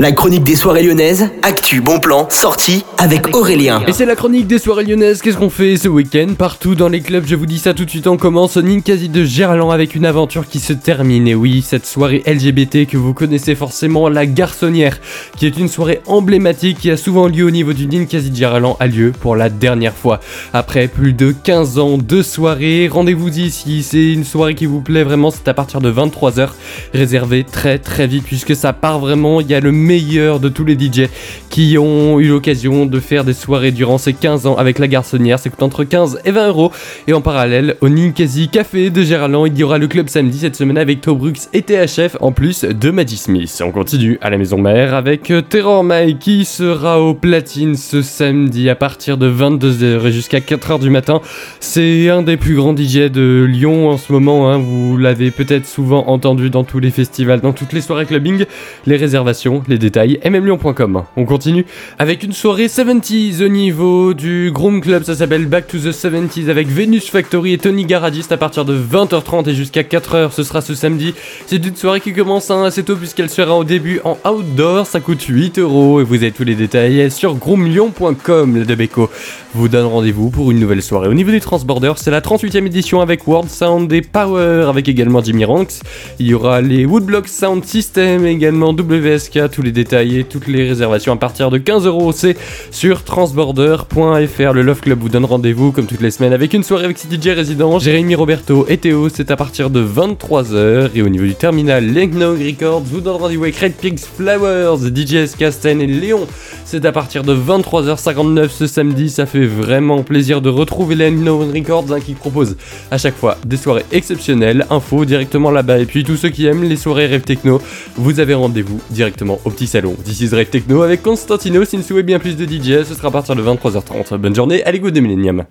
La chronique des soirées lyonnaises, actu, bon plan, sortie avec Aurélien. Et c'est la chronique des soirées lyonnaises, qu'est-ce qu'on fait ce week-end Partout dans les clubs, je vous dis ça tout de suite, on commence au Ninkasi de Gerland avec une aventure qui se termine. Et oui, cette soirée LGBT que vous connaissez forcément, la garçonnière, qui est une soirée emblématique qui a souvent lieu au niveau du Ninkasi de Gerland, a lieu pour la dernière fois. Après plus de 15 ans de soirée, rendez-vous ici, c'est une soirée qui vous plaît vraiment, c'est à partir de 23h, réservé très très vite puisque ça part vraiment, il y a le meilleur de tous les DJ qui ont eu l'occasion de faire des soirées durant ces 15 ans avec la garçonnière. C'est coûte entre 15 et 20 euros. Et en parallèle, au Ninkasi Café de Géraldin, il y aura le club samedi cette semaine avec Tobrux et THF en plus de Maggie Smith. On continue à la maison mère avec Terror Mike qui sera au platine ce samedi à partir de 22h et jusqu'à 4h du matin. C'est un des plus grands DJ de Lyon en ce moment. Hein. Vous l'avez peut-être souvent entendu dans tous les festivals, dans toutes les soirées clubbing. Les réservations, les détails, mmlyon.com. On continue avec une soirée 70s au niveau du Groom Club, ça s'appelle Back to the 70s avec Venus Factory et Tony Garadiste à partir de 20h30 et jusqu'à 4h, ce sera ce samedi. C'est une soirée qui commence hein, assez tôt puisqu'elle sera au début en outdoor, ça coûte 8 euros et vous avez tous les détails sur groomlyon.com, la Debeco vous donne rendez-vous pour une nouvelle soirée. Au niveau des Transborders, c'est la 38e édition avec World Sound et Power avec également Jimmy Ranks. Il y aura les Woodblock Sound System également WSK, tous les détails et toutes les réservations à partir de 15 euros. C'est sur transborder.fr. Le Love Club vous donne rendez-vous comme toutes les semaines avec une soirée avec ses DJ résidents, Jérémy Roberto et Théo. C'est à partir de 23h. Et au niveau du terminal, Lenknog Records vous donne rendez-vous avec Red Pigs Flowers, DJs Casten et Léon. C'est à partir de 23h59 ce samedi. Ça fait vraiment plaisir de retrouver Lenknog Records hein, qui propose à chaque fois des soirées exceptionnelles. Info directement là-bas. Et puis tous ceux qui aiment les soirées rêve techno, vous avez rendez-vous directement au petit salon. Is Rave Techno avec Constantino. Si vous souhaitez bien plus de DJ, ce sera à partir de 23h30. Bonne journée, allez go de Millennium.